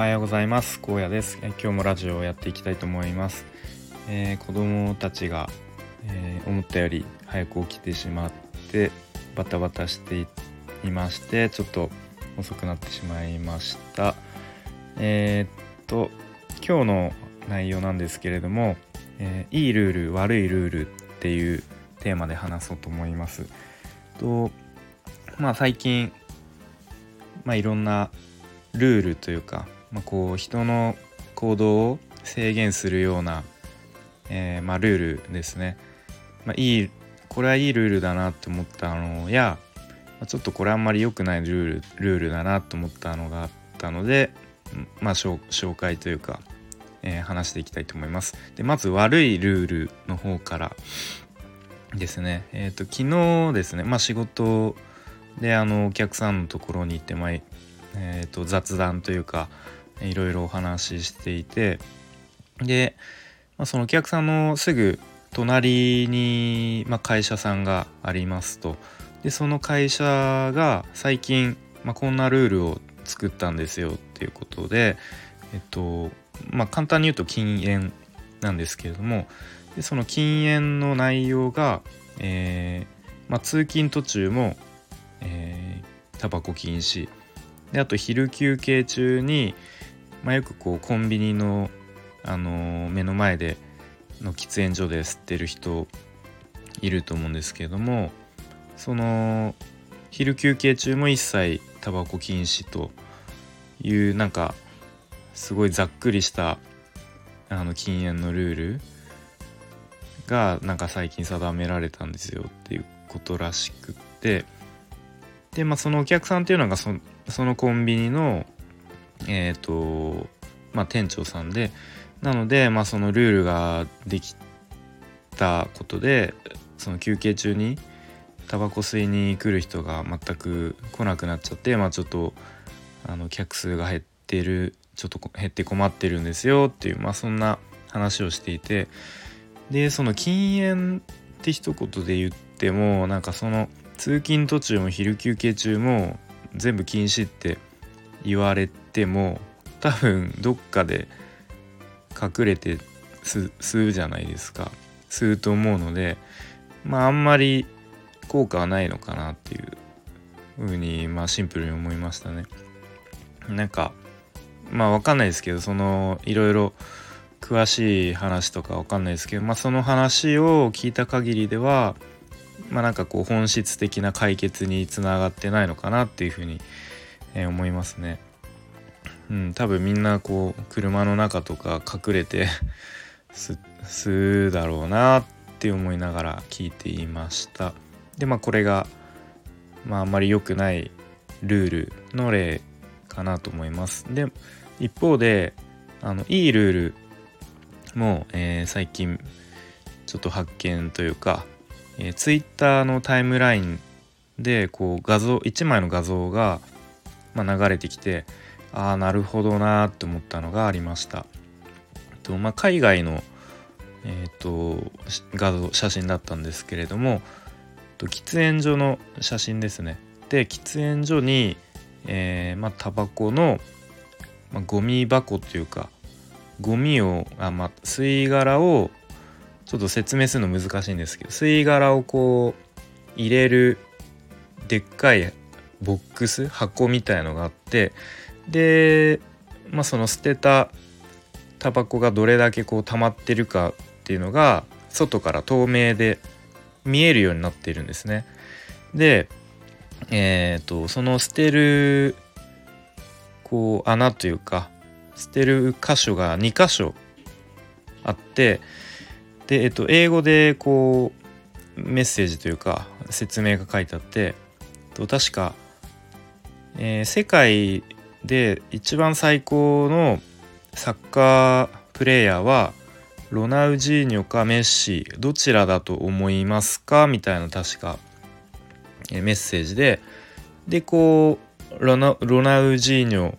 はようございます。荒野です。今日もラジオをやっていきたいと思います、えー、子供たちが、えー、思ったより早く起きてしまってバタバタしていましてちょっと遅くなってしまいました。えー、っと今日の内容なんですけれども、えいいルール悪いルールっていうテーマで話そうと思います。とまあ最近まあいろんなルールというか、まあ、こう人の行動を制限するような、えー、まあ、ルールですね、まあ、いいこれはいいルールだなと思ったのや、まちょっとこれあんまり良くないルールルールだなと思ったのがあったので、まあ、紹介というか、えー、話していきたいと思います。でまず悪いルールの方からですね、えー、と昨日ですね、まあ、仕事であのお客さんのところに行って、まあ、えーと、雑談というかいろいろお話ししていてで、まあ、そのお客さんのすぐ隣に、まあ、会社さんがありますと。でその会社が最近、まあ、こんなルールを作ったんですよっていうことでえっとまあ簡単に言うと禁煙なんですけれどもでその禁煙の内容が、えーまあ、通勤途中も、えー、タバコ禁止。であと昼休憩中に、まあ、よくこうコンビニの、あのー、目の前での喫煙所で吸ってる人いると思うんですけれどもその昼休憩中も一切タバコ禁止というなんかすごいざっくりしたあの禁煙のルールがなんか最近定められたんですよっていうことらしくってでまあそのお客さんっていうのがそそのコンビニのえっ、ー、とまあ店長さんでなのでまあそのルールができたことでその休憩中にタバコ吸いに来る人が全く来なくなっちゃってまあちょっとあの客数が減ってるちょっと減って困ってるんですよっていうまあそんな話をしていてでその禁煙って一言で言ってもなんかその通勤途中も昼休憩中も全部禁止って言われても多分どっかで隠れて吸うじゃないですか吸うと思うのでまああんまり効果はないのかなっていうふうにまあシンプルに思いましたねなんかまあわかんないですけどそのいろいろ詳しい話とかわかんないですけどまあその話を聞いた限りではまあなんかこう本質的な解決につながってないのかなっていうふうに、えー、思いますね。うん、多分みんなこう車の中とか隠れて 吸うだろうなって思いながら聞いていました。でまあこれがまああんまり良くないルールの例かなと思います。で一方であのいいルールも、えー、最近ちょっと発見というかえー、ツイッターのタイムラインでこう画像1枚の画像が、まあ、流れてきてああなるほどなって思ったのがありました。とまあ、海外の、えーと、画像写真だったんですけれどもと喫煙所の写真ですね。で喫煙所に、えー、まあタバコの、まあ、ゴミ箱っていうかゴミをあ、まあ、吸い殻をちょっと説明するの難しいんですけど吸い殻をこう入れるでっかいボックス箱みたいのがあってで、まあ、その捨てたタバコがどれだけこう溜まってるかっていうのが外から透明で見えるようになっているんですね。で、えーと、その捨てるこう穴というか捨てる箇所が2箇所あってで、えっと、英語でこうメッセージというか説明が書いてあってと確か、えー、世界で一番最高のサッカープレーヤーはロナウジーニョかメッシどちらだと思いますかみたいな確か、メッセージで。でこうロナロナウジーニョ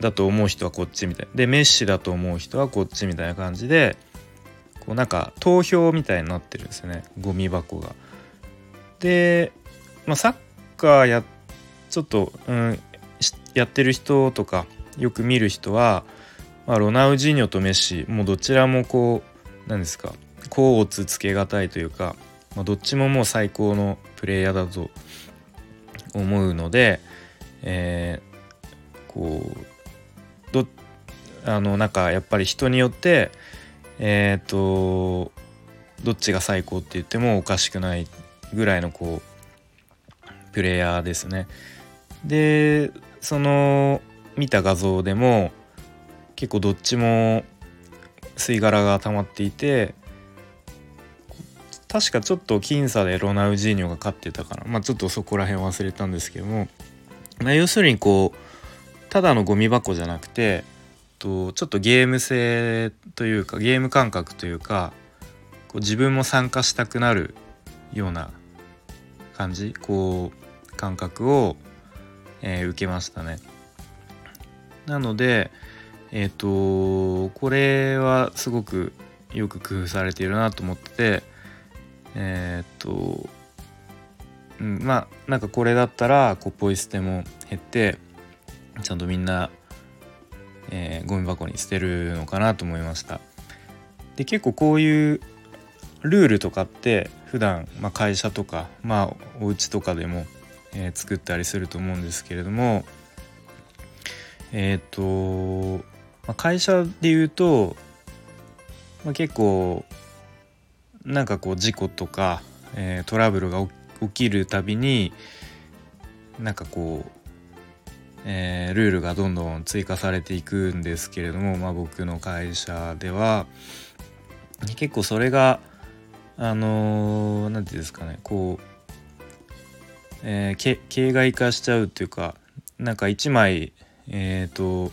だと思う人はこっちみたいでメッシだと思う人はこっちみたいな感じでこうなんか投票みたいになってるんですよね。ゴミ箱が。で、まあ、サッカーやちょっと、うん、やってる人とかよく見る人は、まあ、ロナウジーニョとメッシもうどちらもこう何ですか甲乙つけがたいというか、まあ、どっちももう最高のプレイヤーだと思うので、えー、こうどあのなんかやっぱり人によってえっ、ー、とどっちが最高って言ってもおかしくないぐらいのこうプレイヤーですね。でその見た画像でも結構どっちも吸い殻が溜まっていて確かちょっと僅差でロナウジーニョが勝ってたからまあちょっとそこら辺忘れたんですけども、まあ、要するにこうただのゴミ箱じゃなくてとちょっとゲーム性というかゲーム感覚というかこう自分も参加したくなるような感じこう感覚をえー、受けましたね。なのでえっ、ー、とこれはすごくよく工夫されているなと思っててえっ、ー、と、うん、まあなんかこれだったらこうポイ捨ても減ってちゃんとみんな、えー、ゴミ箱に捨てるのかなと思いました。で結構こういうルールとかって普段まあ会社とかまあお家とかでもえー、作ったりすると思うんですけれどもえっ、ー、と、まあ、会社で言うと、まあ、結構なんかこう事故とか、えー、トラブルが起きるたびになんかこう、えー、ルールがどんどん追加されていくんですけれども、まあ、僕の会社では。結構それがあの何、ー、て言うんですかねこうえー、形骸化しちゃうっていうかなんか1枚えっ、ー、と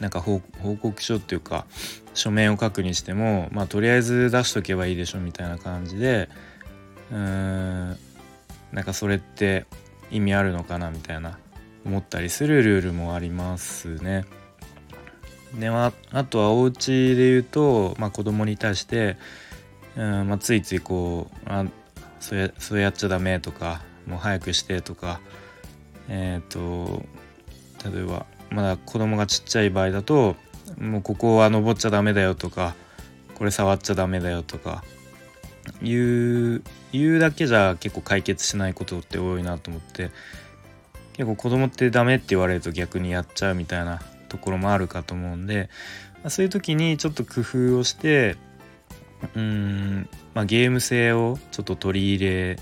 なんか報告書っていうか書面を書くにしてもまあとりあえず出しとけばいいでしょみたいな感じでうーんなんかそれって意味あるのかなみたいな思ったりするルールもありますね。でまあ、あとはお家で言うと、まあ、子供に対して、うんまあ、ついついこうあそれそれやっちゃダメとかもう早くしてとかえっ、ー、と例えばまだ子供がちっちゃい場合だともうここは登っちゃダメだよとかこれ触っちゃダメだよとか言う言うだけじゃ結構解決しないことって多いなと思って結構子供ってダメって言われると逆にやっちゃうみたいなところもあるかと思うんで、ま、そういう時にちょっと工夫をしてうーん、まあ、ゲーム性をちょっと取り入れ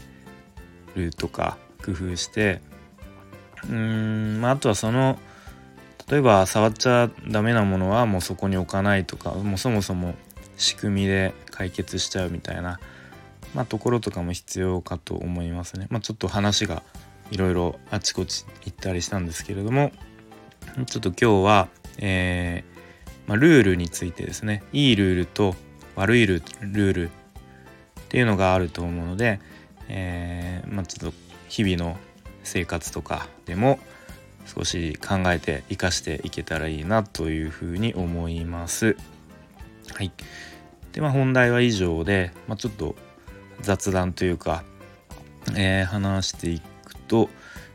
るとか工夫してうん、まあ、あとはその例えば触っちゃダメなものはもうそこに置かないとかもうそもそも仕組みで解決しちゃうみたいな、まあ、ところとかも必要かと思いますね。まあ、ちょっと話がいろいろあちこち行ったりしたんですけれどもちょっと今日は、えー、まあ、ルールについてですねいいルールと悪いルールっていうのがあると思うので、えー、まあ、ちょっと日々の生活とかでも少し考えて生かしていけたらいいなというふうに思います。はい。でまあ本題は以上で、まあ、ちょっと雑談というか、えー、話していくと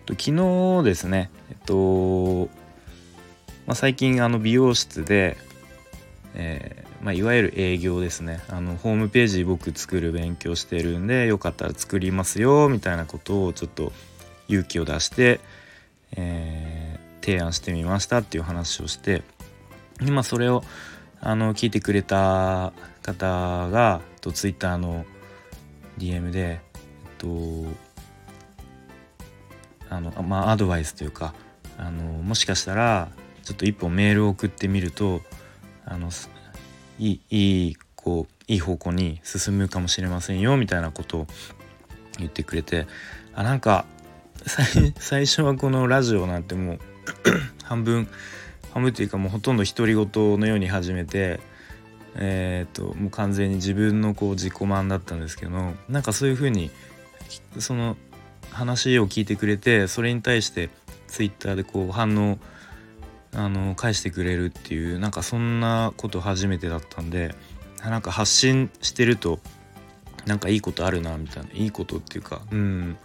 昨日ですねえっと、まあ、最近あの美容室で、えまあ、いわゆる営業ですね。あのホームページ僕作る勉強してるんでよかったら作りますよみたいなことをちょっと勇気を出して、えー、提案してみましたっていう話をして今それをあの聞いてくれた方がとツイッターの DM で、えっと、あのまあアドバイスというかあのもしかしたらちょっと一本メールを送ってみるとあのいいいこういい方向に進むかもしれませんよみたいなことを言ってくれてあなんか最初はこのラジオなんてもう 半分半分というかもうほとんど独り言のように始めてえっ、ともう完全に自分のこう自己満だったんですけどなんかそういう風にその話を聞いてくれてそれに対してツイッターでこう反応あの返してくれるっていうなんかそんなこと初めてだったんでなんか発信してるとなんかいいことあるなみたいないいことっていうかうん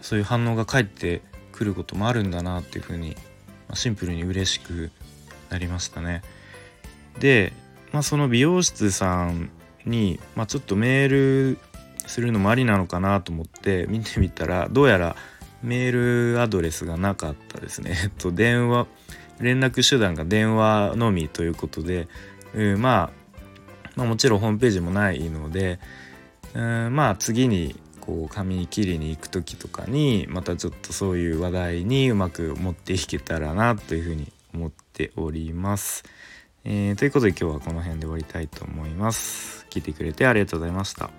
そういう反応が返ってくることもあるんだなっていうふうにシンプルに嬉しくなりましたね。で、まあ、その美容室さんに、まあ、ちょっとメールするのもありなのかなと思って見てみたらどうやらメールアドレスがなかったですね。電話連絡手段が電話のみということで、うんまあ、まあもちろんホームページもないので、うんまあ次にこう髪切りに行く時とかにまたちょっとそういう話題にうまく持っていけたらなというふうに思っております。えー、ということで今日はこの辺で終わりたいと思います。聞いてくれてありがとうございました。